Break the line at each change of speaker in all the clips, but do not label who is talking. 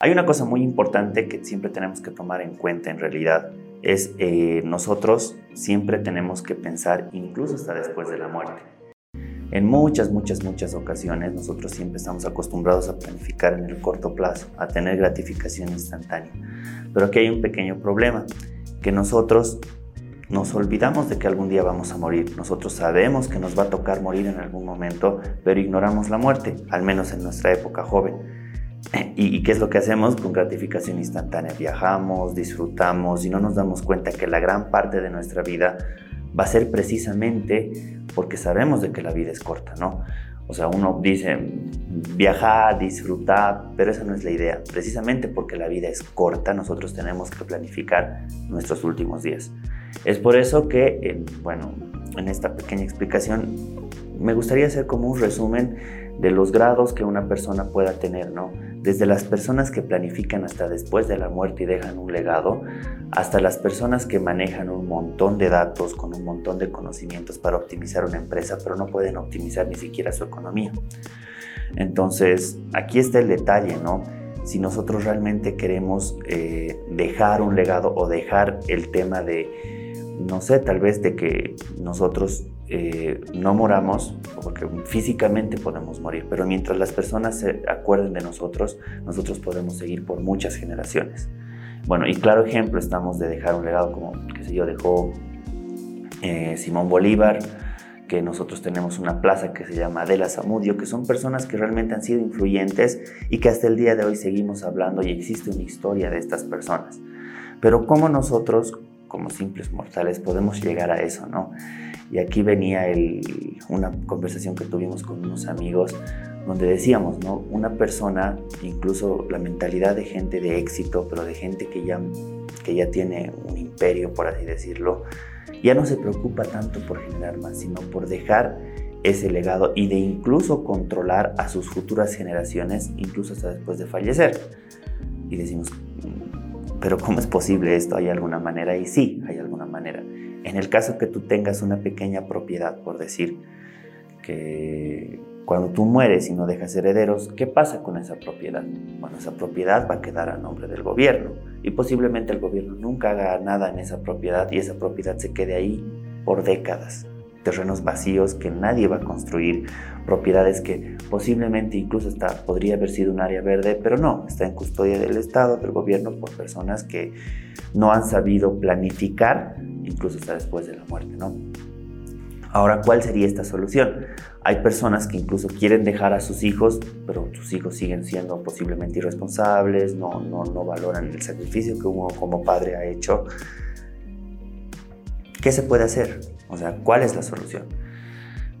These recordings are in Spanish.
Hay una cosa muy importante que siempre tenemos que tomar en cuenta en realidad, es eh, nosotros siempre tenemos que pensar incluso hasta después de la muerte. En muchas, muchas, muchas ocasiones nosotros siempre estamos acostumbrados a planificar en el corto plazo, a tener gratificación instantánea. Pero aquí hay un pequeño problema, que nosotros nos olvidamos de que algún día vamos a morir. Nosotros sabemos que nos va a tocar morir en algún momento, pero ignoramos la muerte, al menos en nuestra época joven. ¿Y, qué es lo que hacemos? Con gratificación instantánea. Viajamos, disfrutamos y no nos damos cuenta que la gran parte de nuestra vida va a ser precisamente porque sabemos de que la vida es corta, ¿no? O sea, uno dice viajar, disfrutar, pero esa no es la idea. Precisamente porque la vida es corta, nosotros tenemos que planificar nuestros últimos días. Es por eso que, bueno, en esta pequeña explicación me gustaría hacer como un resumen de los grados que una persona pueda tener, ¿no? Desde las personas que planifican hasta después de la muerte y dejan un legado, hasta las personas que manejan un montón de datos con un montón de conocimientos para optimizar una empresa, pero no pueden optimizar ni siquiera su economía. Entonces, aquí está el detalle, ¿no? Si nosotros realmente queremos eh, dejar un legado o dejar el tema de, no sé, tal vez de que nosotros eh, no moramos, porque físicamente podemos morir, pero mientras las personas se acuerden de nosotros, nosotros podemos seguir por muchas generaciones. Bueno, y claro ejemplo estamos de dejar un legado como, qué sé yo, dejó eh, Simón Bolívar, que nosotros tenemos una plaza que se llama Adela Zamudio, que son personas que realmente han sido influyentes y que hasta el día de hoy seguimos hablando y existe una historia de estas personas. Pero ¿cómo nosotros, como simples mortales, podemos llegar a eso, no? Y aquí venía una conversación que tuvimos con unos amigos donde decíamos, ¿no? Una persona, incluso la mentalidad de gente de éxito, pero de gente que ya, que ya tiene un imperio, por así decirlo, ya no se preocupa tanto por generar más, sino por dejar ese legado y de incluso controlar a sus futuras generaciones, incluso hasta después de fallecer. Y decimos, pero ¿cómo es posible esto? ¿Hay alguna manera? Y sí, hay alguna manera. En el caso que tú tengas una pequeña propiedad, por decir, que cuando tú mueres y no dejas herederos, ¿qué pasa con esa propiedad? Bueno, esa propiedad va a quedar a nombre del gobierno y posiblemente el gobierno nunca haga nada en esa propiedad y esa propiedad se quede ahí por décadas. Terrenos vacíos que nadie va a construir, propiedades que posiblemente incluso hasta podría haber sido un área verde, pero no, está en custodia del Estado, del gobierno, por personas que no han sabido planificar incluso hasta después de la muerte, ¿no? Ahora, ¿cuál sería esta solución? Hay personas que incluso quieren dejar a sus hijos, pero sus hijos siguen siendo posiblemente irresponsables, no, no, no valoran el sacrificio que uno como padre ha hecho. ¿Qué se puede hacer? O sea, ¿cuál es la solución?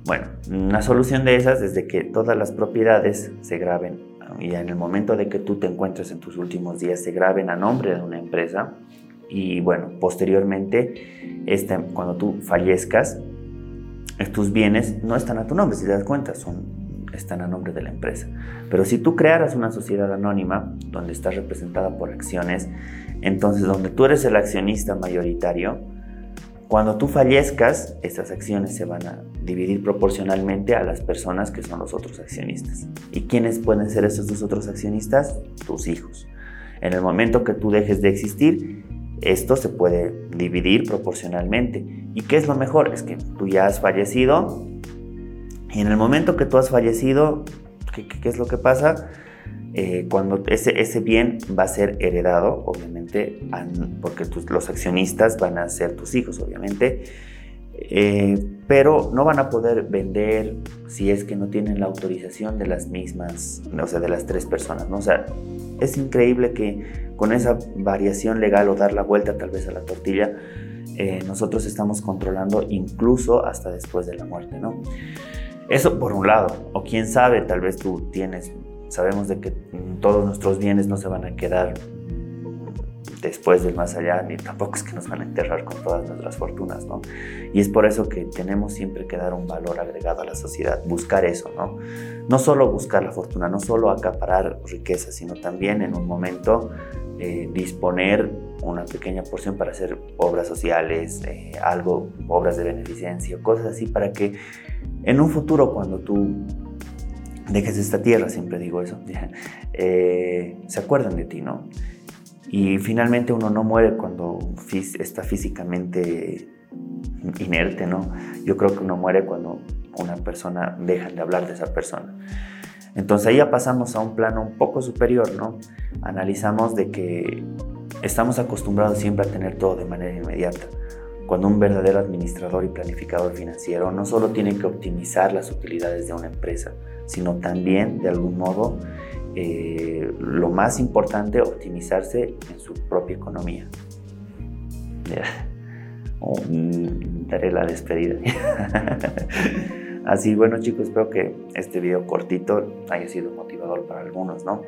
Bueno, una solución de esas es de que todas las propiedades se graben y en el momento de que tú te encuentres en tus últimos días se graben a nombre de una empresa y bueno, posteriormente, este, cuando tú fallezcas, tus bienes no están a tu nombre, si te das cuenta, son, están a nombre de la empresa. Pero si tú crearas una sociedad anónima donde estás representada por acciones, entonces donde tú eres el accionista mayoritario, cuando tú fallezcas, estas acciones se van a dividir proporcionalmente a las personas que son los otros accionistas. ¿Y quiénes pueden ser esos dos otros accionistas? Tus hijos. En el momento que tú dejes de existir, esto se puede dividir proporcionalmente. ¿Y qué es lo mejor? Es que tú ya has fallecido y en el momento que tú has fallecido, ¿qué, es lo que pasa? Eh, cuando ese, ese bien va a ser heredado, obviamente, porque los accionistas van a ser tus hijos, obviamente, eh, pero no van a poder vender si es que no tienen la autorización de las mismas, o sea, de las tres personas, ¿no? O sea, es increíble que con esa variación legal o dar la vuelta tal vez a la tortilla, eh, nosotros estamos controlando incluso hasta después de la muerte, ¿no? Eso por un lado, o quién sabe, tal vez tú tienes, sabemos de que todos nuestros bienes no se van a quedar después del más allá, ni tampoco es que nos van a enterrar con todas nuestras fortunas, ¿no? Y es por eso que tenemos siempre que dar un valor agregado a la sociedad, buscar eso, ¿no? No solo buscar la fortuna, no solo acaparar riqueza, sino también en un momento eh, disponer una pequeña porción para hacer obras sociales, eh, algo, obras de beneficencia, cosas así, para que en un futuro cuando tú dejes esta tierra, siempre digo eso, eh, se acuerdan de ti, ¿no? Y finalmente uno no muere cuando está físicamente inerte, ¿no? Yo creo que uno muere cuando una persona deja de hablar de esa persona. Entonces ahí ya pasamos a un plano un poco superior, ¿no? Analizamos de que estamos acostumbrados siempre a tener todo de manera inmediata. Cuando un verdadero administrador y planificador financiero no solo tiene que optimizar las utilidades de una empresa, sino también, de algún modo, eh, lo más importante, optimizarse en su propia economía. daré la despedida. Así, bueno chicos, espero que este video cortito haya sido motivador para algunos, ¿no?